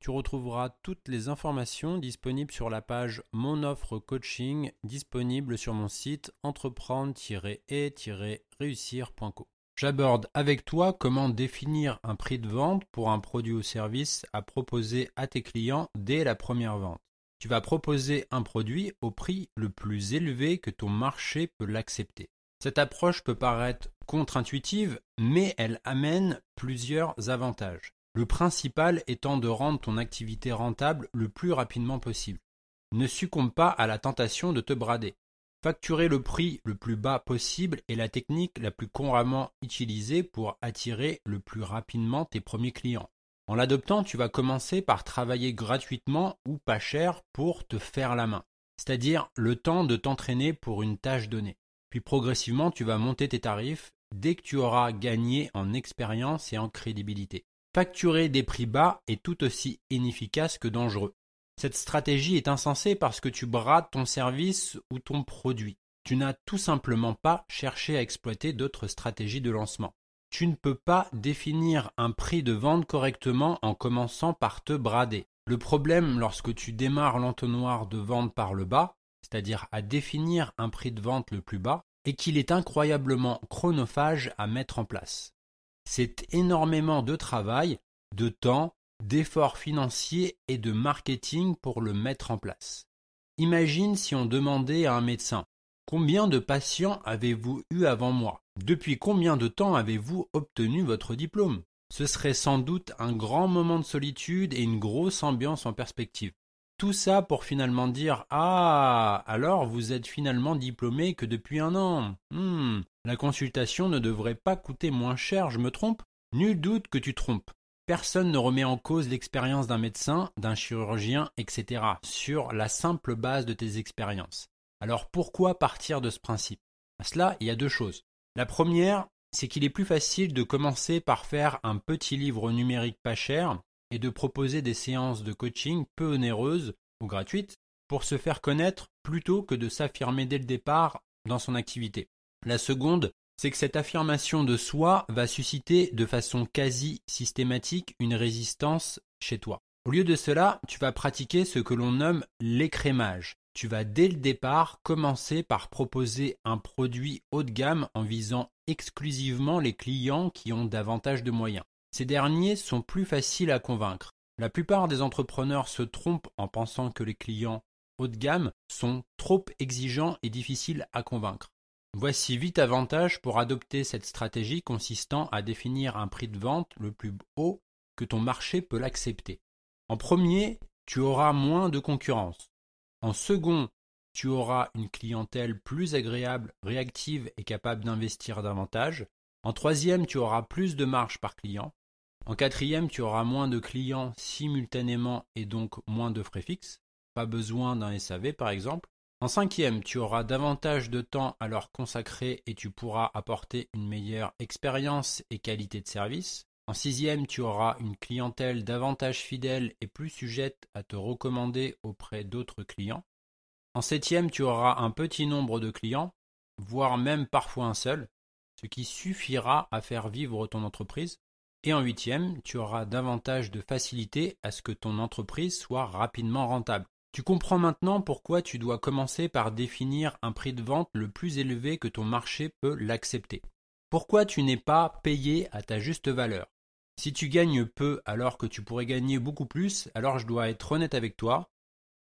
Tu retrouveras toutes les informations disponibles sur la page Mon offre coaching disponible sur mon site entreprendre-et-réussir.co. J'aborde avec toi comment définir un prix de vente pour un produit ou service à proposer à tes clients dès la première vente. Tu vas proposer un produit au prix le plus élevé que ton marché peut l'accepter. Cette approche peut paraître contre-intuitive, mais elle amène plusieurs avantages. Le principal étant de rendre ton activité rentable le plus rapidement possible. Ne succombe pas à la tentation de te brader. Facturer le prix le plus bas possible est la technique la plus couramment utilisée pour attirer le plus rapidement tes premiers clients. En l'adoptant, tu vas commencer par travailler gratuitement ou pas cher pour te faire la main, c'est-à-dire le temps de t'entraîner pour une tâche donnée. Puis progressivement, tu vas monter tes tarifs dès que tu auras gagné en expérience et en crédibilité. Facturer des prix bas est tout aussi inefficace que dangereux. Cette stratégie est insensée parce que tu brades ton service ou ton produit. Tu n'as tout simplement pas cherché à exploiter d'autres stratégies de lancement. Tu ne peux pas définir un prix de vente correctement en commençant par te brader. Le problème lorsque tu démarres l'entonnoir de vente par le bas, c'est-à-dire à définir un prix de vente le plus bas, est qu'il est incroyablement chronophage à mettre en place. C'est énormément de travail, de temps, d'efforts financiers et de marketing pour le mettre en place. Imagine si on demandait à un médecin Combien de patients avez-vous eu avant moi? Depuis combien de temps avez-vous obtenu votre diplôme? Ce serait sans doute un grand moment de solitude et une grosse ambiance en perspective. Tout ça pour finalement dire Ah, alors vous êtes finalement diplômé que depuis un an. Hmm, la consultation ne devrait pas coûter moins cher, je me trompe? Nul doute que tu trompes. Personne ne remet en cause l'expérience d'un médecin, d'un chirurgien, etc. sur la simple base de tes expériences. Alors pourquoi partir de ce principe? À cela, il y a deux choses. La première, c'est qu'il est plus facile de commencer par faire un petit livre numérique pas cher et de proposer des séances de coaching peu onéreuses ou gratuites pour se faire connaître plutôt que de s'affirmer dès le départ dans son activité. La seconde, c'est que cette affirmation de soi va susciter de façon quasi systématique une résistance chez toi. Au lieu de cela, tu vas pratiquer ce que l'on nomme l'écrémage. Tu vas dès le départ commencer par proposer un produit haut de gamme en visant exclusivement les clients qui ont davantage de moyens. Ces derniers sont plus faciles à convaincre. La plupart des entrepreneurs se trompent en pensant que les clients haut de gamme sont trop exigeants et difficiles à convaincre. Voici huit avantages pour adopter cette stratégie consistant à définir un prix de vente le plus haut que ton marché peut l'accepter. En premier, tu auras moins de concurrence. En second, tu auras une clientèle plus agréable, réactive et capable d'investir davantage. En troisième, tu auras plus de marge par client. En quatrième, tu auras moins de clients simultanément et donc moins de frais fixes. Pas besoin d'un SAV par exemple. En cinquième, tu auras davantage de temps à leur consacrer et tu pourras apporter une meilleure expérience et qualité de service. En sixième, tu auras une clientèle davantage fidèle et plus sujette à te recommander auprès d'autres clients. En septième, tu auras un petit nombre de clients, voire même parfois un seul, ce qui suffira à faire vivre ton entreprise. Et en huitième, tu auras davantage de facilité à ce que ton entreprise soit rapidement rentable. Tu comprends maintenant pourquoi tu dois commencer par définir un prix de vente le plus élevé que ton marché peut l'accepter. Pourquoi tu n'es pas payé à ta juste valeur? Si tu gagnes peu alors que tu pourrais gagner beaucoup plus, alors je dois être honnête avec toi,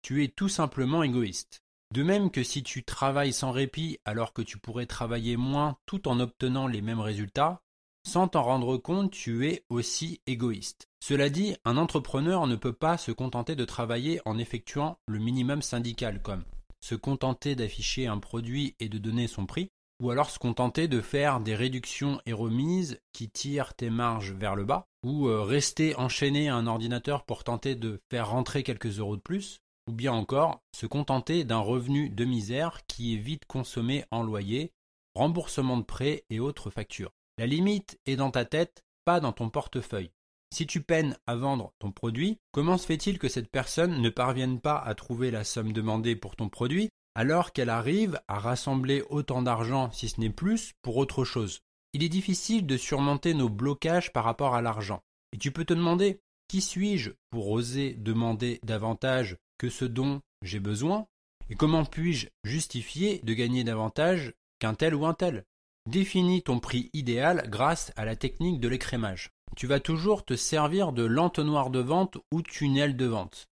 tu es tout simplement égoïste. De même que si tu travailles sans répit alors que tu pourrais travailler moins tout en obtenant les mêmes résultats, sans t'en rendre compte, tu es aussi égoïste. Cela dit, un entrepreneur ne peut pas se contenter de travailler en effectuant le minimum syndical comme se contenter d'afficher un produit et de donner son prix, ou alors se contenter de faire des réductions et remises qui tirent tes marges vers le bas, ou euh, rester enchaîné à un ordinateur pour tenter de faire rentrer quelques euros de plus, ou bien encore se contenter d'un revenu de misère qui est vite consommé en loyer, remboursement de prêts et autres factures. La limite est dans ta tête, pas dans ton portefeuille. Si tu peines à vendre ton produit, comment se fait-il que cette personne ne parvienne pas à trouver la somme demandée pour ton produit alors qu'elle arrive à rassembler autant d'argent, si ce n'est plus, pour autre chose? Il est difficile de surmonter nos blocages par rapport à l'argent. Et tu peux te demander, qui suis-je pour oser demander davantage que ce dont j'ai besoin? Et comment puis-je justifier de gagner davantage qu'un tel ou un tel? Définis ton prix idéal grâce à la technique de l'écrémage. Tu vas toujours te servir de l'entonnoir de vente ou tunnel de vente.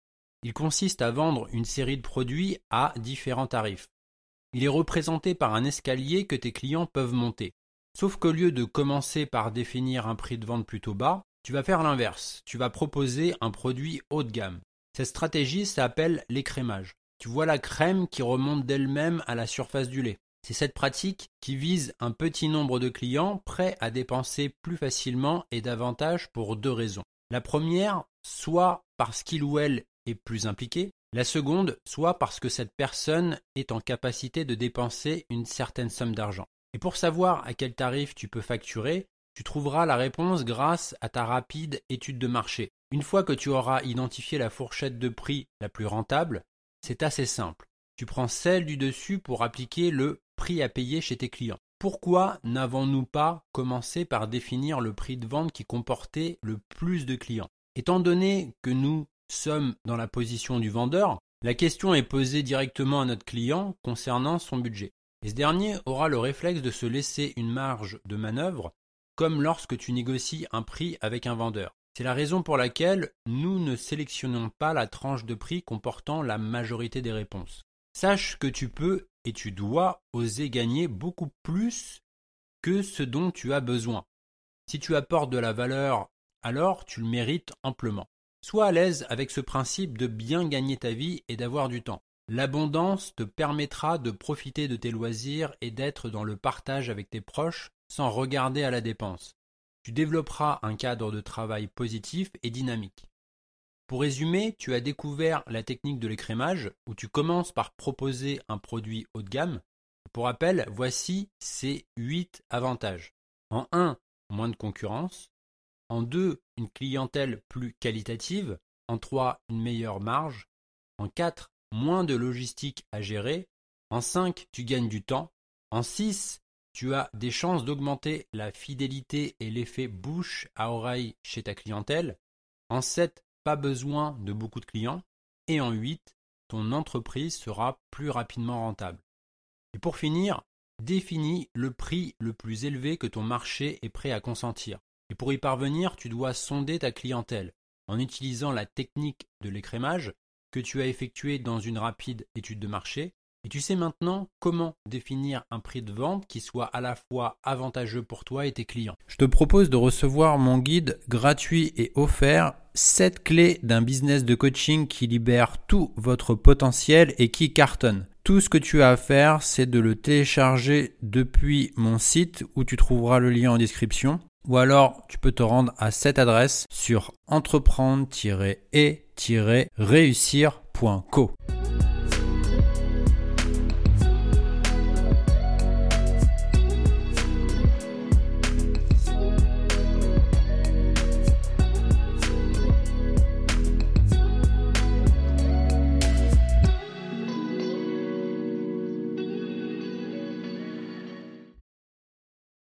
Il consiste à vendre une série de produits à différents tarifs. Il est représenté par un escalier que tes clients peuvent monter. Sauf qu'au lieu de commencer par définir un prix de vente plutôt bas, tu vas faire l'inverse. Tu vas proposer un produit haut de gamme. Cette stratégie s'appelle l'écrémage. Tu vois la crème qui remonte d'elle-même à la surface du lait. C'est cette pratique qui vise un petit nombre de clients prêts à dépenser plus facilement et davantage pour deux raisons. La première, soit parce qu'il ou elle est plus impliqué, la seconde, soit parce que cette personne est en capacité de dépenser une certaine somme d'argent. Et pour savoir à quel tarif tu peux facturer, tu trouveras la réponse grâce à ta rapide étude de marché. Une fois que tu auras identifié la fourchette de prix la plus rentable, c'est assez simple. Tu prends celle du dessus pour appliquer le prix à payer chez tes clients. Pourquoi n'avons-nous pas commencé par définir le prix de vente qui comportait le plus de clients? Étant donné que nous sommes dans la position du vendeur, la question est posée directement à notre client concernant son budget. Et ce dernier aura le réflexe de se laisser une marge de manœuvre, comme lorsque tu négocies un prix avec un vendeur. C'est la raison pour laquelle nous ne sélectionnons pas la tranche de prix comportant la majorité des réponses. Sache que tu peux et tu dois oser gagner beaucoup plus que ce dont tu as besoin. Si tu apportes de la valeur, alors tu le mérites amplement. Sois à l'aise avec ce principe de bien gagner ta vie et d'avoir du temps. L'abondance te permettra de profiter de tes loisirs et d'être dans le partage avec tes proches sans regarder à la dépense. Tu développeras un cadre de travail positif et dynamique. Pour résumer, tu as découvert la technique de l'écrémage où tu commences par proposer un produit haut de gamme. Pour rappel, voici ces 8 avantages. En 1, moins de concurrence. En 2, une clientèle plus qualitative. En 3, une meilleure marge. En 4, moins de logistique à gérer. En 5, tu gagnes du temps. En 6, tu as des chances d'augmenter la fidélité et l'effet bouche à oreille chez ta clientèle. En 7, pas besoin de beaucoup de clients. Et en 8, ton entreprise sera plus rapidement rentable. Et pour finir, définis le prix le plus élevé que ton marché est prêt à consentir. Et pour y parvenir, tu dois sonder ta clientèle en utilisant la technique de l'écrémage que tu as effectuée dans une rapide étude de marché et tu sais maintenant comment définir un prix de vente qui soit à la fois avantageux pour toi et tes clients. Je te propose de recevoir mon guide gratuit et offert 7 clés d'un business de coaching qui libère tout votre potentiel et qui cartonne. Tout ce que tu as à faire, c'est de le télécharger depuis mon site où tu trouveras le lien en description. Ou alors, tu peux te rendre à cette adresse sur entreprendre-et-réussir.co.